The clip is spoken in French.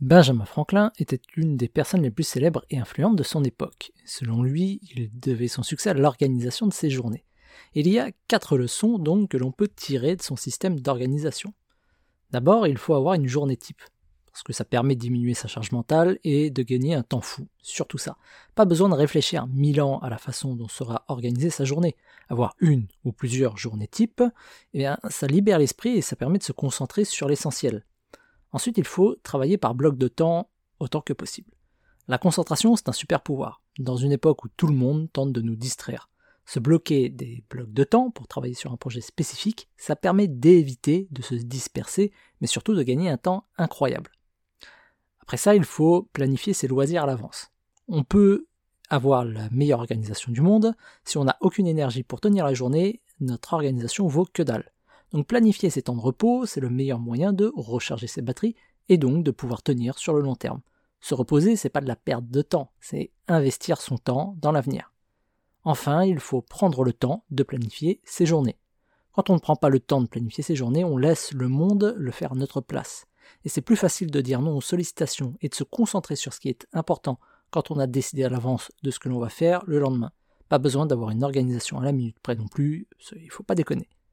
Benjamin Franklin était une des personnes les plus célèbres et influentes de son époque. Selon lui, il devait son succès à l'organisation de ses journées. Il y a quatre leçons donc que l'on peut tirer de son système d'organisation. D'abord, il faut avoir une journée type, parce que ça permet de diminuer sa charge mentale et de gagner un temps fou, surtout ça. Pas besoin de réfléchir mille ans à la façon dont sera organisée sa journée. Avoir une ou plusieurs journées types, eh bien, ça libère l'esprit et ça permet de se concentrer sur l'essentiel. Ensuite, il faut travailler par bloc de temps autant que possible. La concentration, c'est un super pouvoir, dans une époque où tout le monde tente de nous distraire. Se bloquer des blocs de temps pour travailler sur un projet spécifique, ça permet d'éviter de se disperser, mais surtout de gagner un temps incroyable. Après ça, il faut planifier ses loisirs à l'avance. On peut avoir la meilleure organisation du monde, si on n'a aucune énergie pour tenir la journée, notre organisation vaut que dalle. Donc planifier ses temps de repos, c'est le meilleur moyen de recharger ses batteries et donc de pouvoir tenir sur le long terme. Se reposer, c'est pas de la perte de temps, c'est investir son temps dans l'avenir. Enfin, il faut prendre le temps de planifier ses journées. Quand on ne prend pas le temps de planifier ses journées, on laisse le monde le faire à notre place. Et c'est plus facile de dire non aux sollicitations et de se concentrer sur ce qui est important quand on a décidé à l'avance de ce que l'on va faire le lendemain. Pas besoin d'avoir une organisation à la minute près non plus, il faut pas déconner.